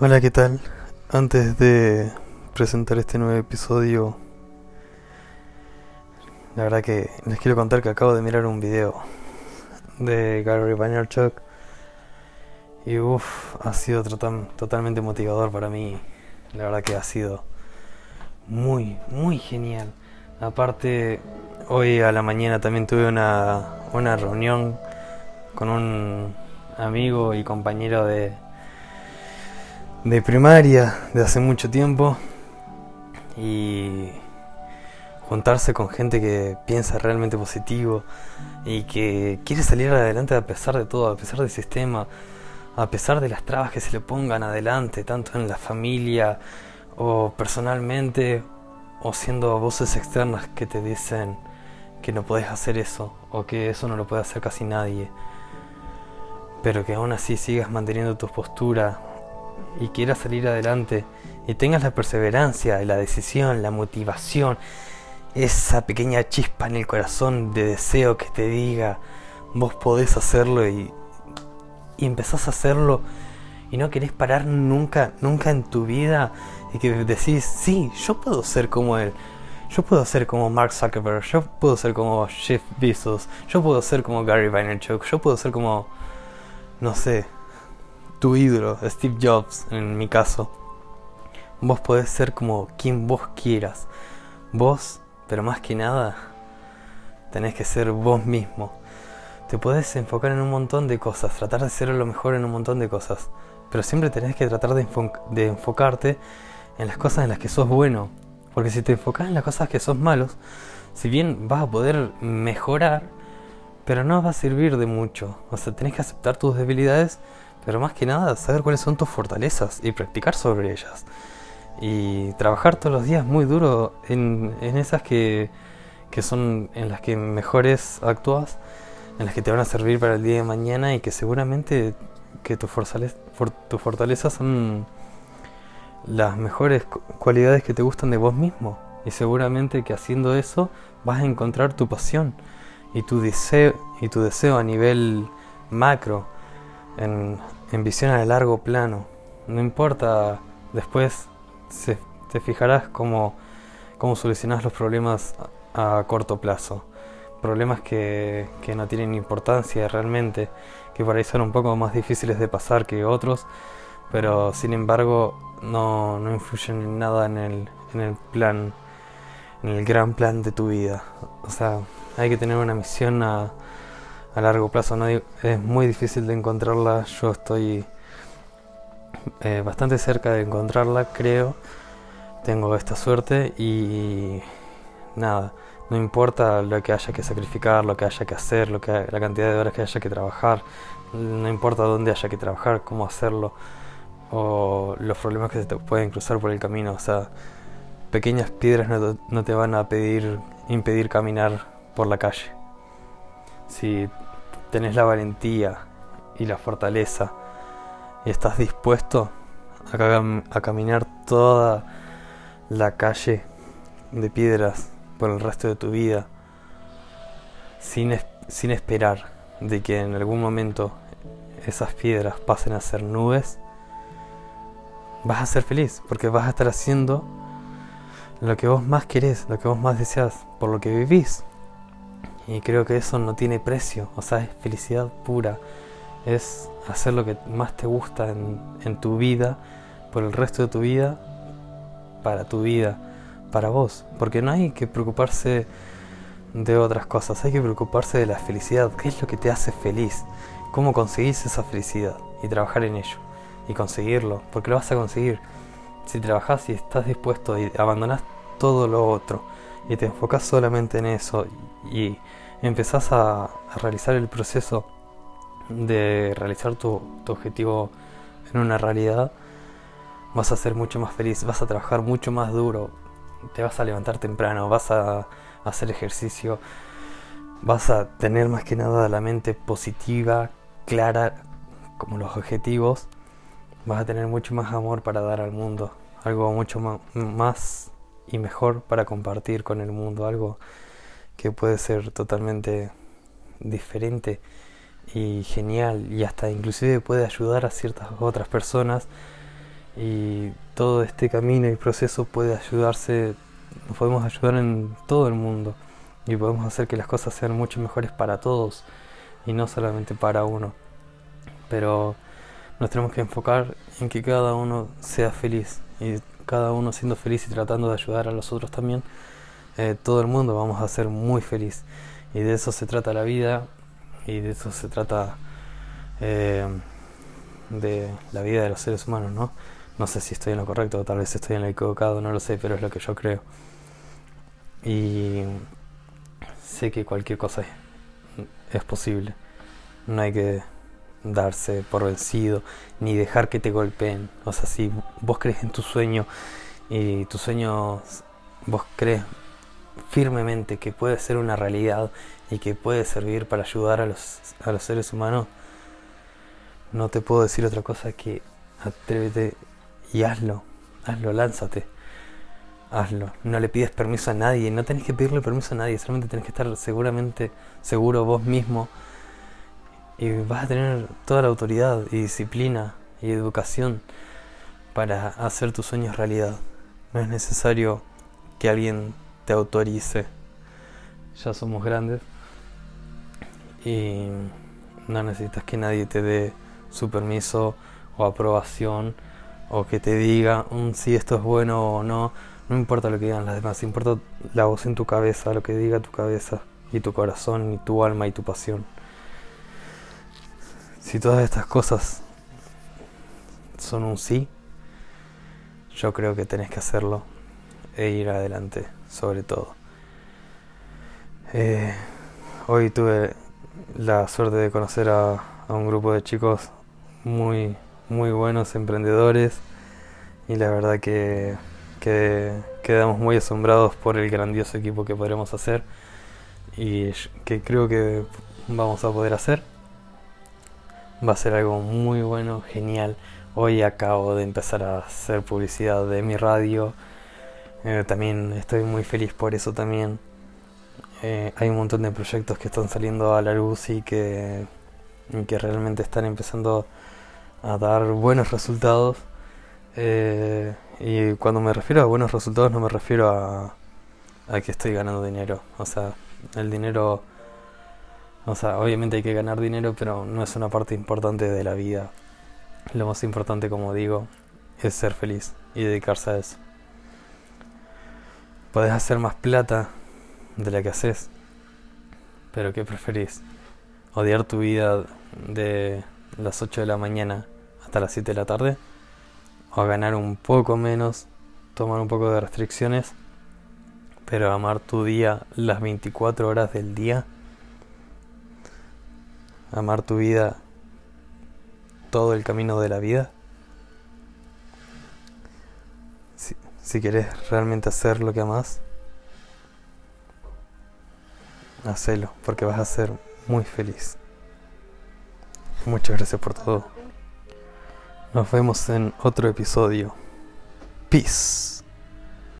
Hola, ¿qué tal? Antes de presentar este nuevo episodio, la verdad que les quiero contar que acabo de mirar un video de Gary Vaynerchuk y uff, ha sido totalmente motivador para mí. La verdad que ha sido muy, muy genial. Aparte, hoy a la mañana también tuve una, una reunión con un amigo y compañero de de primaria de hace mucho tiempo y juntarse con gente que piensa realmente positivo y que quiere salir adelante a pesar de todo, a pesar del sistema, a pesar de las trabas que se le pongan adelante, tanto en la familia o personalmente o siendo voces externas que te dicen que no puedes hacer eso o que eso no lo puede hacer casi nadie, pero que aún así sigas manteniendo tu postura y quieras salir adelante y tengas la perseverancia, la decisión, la motivación, esa pequeña chispa en el corazón de deseo que te diga vos podés hacerlo y, empezás a hacerlo y no querés parar nunca, nunca en tu vida y que decís, sí, yo puedo ser como él, yo puedo ser como Mark Zuckerberg, yo puedo ser como Jeff Bezos, yo puedo ser como Gary Vaynerchuk, yo puedo ser como, no sé, tu ídolo, Steve Jobs en mi caso. Vos podés ser como quien vos quieras. Vos, pero más que nada, tenés que ser vos mismo. Te podés enfocar en un montón de cosas, tratar de ser lo mejor en un montón de cosas. Pero siempre tenés que tratar de, enfocarte en las cosas en las que sos bueno. Porque si te enfocas en las cosas que sos malos, si bien vas a poder mejorar, pero no va a servir de mucho. O sea, tenés que aceptar tus debilidades pero más que nada, saber cuáles son tus fortalezas y practicar sobre ellas. Y trabajar todos los días muy duro en, esas que, son en las que mejores actúas, en las que te van a servir para el día de mañana y que seguramente que tus fortalezas son las mejores cualidades que te gustan de vos mismo. Y seguramente que haciendo eso vas a encontrar tu pasión y tu deseo, y tu deseo a nivel macro en, visión a largo plano. No importa, después te fijarás cómo, cómo solucionas los problemas a, corto plazo. Problemas que, que, no tienen importancia realmente, que por ahí son un poco más difíciles de pasar que otros, pero sin embargo no, no influyen en nada en el, en el plan, en el gran plan de tu vida. O sea, hay que tener una misión a, a largo plazo no es muy difícil de encontrarla. Yo estoy eh, bastante cerca de encontrarla, creo. Tengo esta suerte y nada, no importa lo que haya que sacrificar, lo que haya que hacer, lo que la cantidad de horas que haya que trabajar, no importa dónde haya que trabajar, cómo hacerlo o los problemas que se te pueden cruzar por el camino. O sea, pequeñas piedras no, no te van a pedir impedir caminar por la calle. Si tenés la valentía y la fortaleza y estás dispuesto a, caminar toda la calle de piedras por el resto de tu vida sin, sin esperar de que en algún momento esas piedras pasen a ser nubes, vas a ser feliz porque vas a estar haciendo lo que vos más querés, lo que vos más deseas, por lo que vivís. Y creo que eso no tiene precio, o sea, es felicidad pura. Es hacer lo que más te gusta en, tu vida, por el resto de tu vida, para tu vida, para vos. Porque no hay que preocuparse de otras cosas, hay que preocuparse de la felicidad. ¿Qué es lo que te hace feliz? ¿Cómo conseguís esa felicidad? Y trabajar en ello. Y conseguirlo, porque lo vas a conseguir. Si trabajas y estás dispuesto y abandonas todo lo otro y te enfocas solamente en eso y empezás a, realizar el proceso de realizar tu, objetivo en una realidad, vas a ser mucho más feliz, vas a trabajar mucho más duro, te vas a levantar temprano, vas a hacer ejercicio, vas a tener más que nada la mente positiva, clara, como los objetivos, vas a tener mucho más amor para dar al mundo, algo mucho más y mejor para compartir con el mundo, algo que puede ser totalmente diferente y genial y hasta inclusive puede ayudar a ciertas otras personas y todo este camino y proceso puede ayudarse, nos podemos ayudar en todo el mundo y podemos hacer que las cosas sean mucho mejores para todos y no solamente para uno. Pero nos tenemos que enfocar en que cada uno sea feliz y cada uno siendo feliz y tratando de ayudar a los otros también, eh, todo el mundo vamos a ser muy feliz. Y de eso se trata la vida y de eso se trata eh, de la vida de los seres humanos, ¿no? No sé si estoy en lo correcto, tal vez estoy en lo equivocado, no lo sé, pero es lo que yo creo. Y sé que cualquier cosa es posible. No hay que darse por vencido ni dejar que te golpeen. O sea, si vos crees en tu sueño y tu sueño vos crees firmemente que puede ser una realidad y que puede servir para ayudar a los, a los seres humanos, no te puedo decir otra cosa que atrévete y hazlo, hazlo, lánzate, hazlo. No le pides permiso a nadie, no tenés que pedirle permiso a nadie, solamente tenés que estar seguramente seguro vos mismo. Y vas a tener toda la autoridad y disciplina y educación para hacer tus sueños realidad. No es necesario que alguien te autorice. Ya somos grandes y no necesitas que nadie te dé su permiso o aprobación o que te diga un si esto es bueno o no. No importa lo que digan las demás, importa la voz en tu cabeza, lo que diga tu cabeza y tu corazón y tu alma y tu pasión. Si todas estas cosas son un sí, yo creo que tenés que hacerlo e ir adelante, sobre todo. Eh, hoy tuve la suerte de conocer a, a un grupo de chicos muy, muy buenos emprendedores y la verdad que, que quedamos muy asombrados por el grandioso equipo que podremos hacer y que creo que vamos a poder hacer. Va a ser algo muy bueno, genial. Hoy acabo de empezar a hacer publicidad de mi radio. Eh, también estoy muy feliz por eso también. Eh, hay un montón de proyectos que están saliendo a la luz y que, que realmente están empezando a dar buenos resultados. Eh, y cuando me refiero a buenos resultados no me refiero a, a que estoy ganando dinero. O sea, el dinero, o sea, obviamente hay que ganar dinero, pero no es una parte importante de la vida. Lo más importante, como digo, es ser feliz y dedicarse a eso. Podés hacer más plata de la que haces, pero ¿qué preferís? ¿Odiar tu vida de las 8 de la mañana hasta las 7 de la tarde o ganar un poco menos, tomar un poco de restricciones, pero amar tu día las 24 horas del día, amar tu vida todo el camino de la vida. Si, si querés realmente hacer lo que amas, hacelo, porque vas a ser muy feliz. Muchas gracias por todo. Nos vemos en otro episodio. Peace.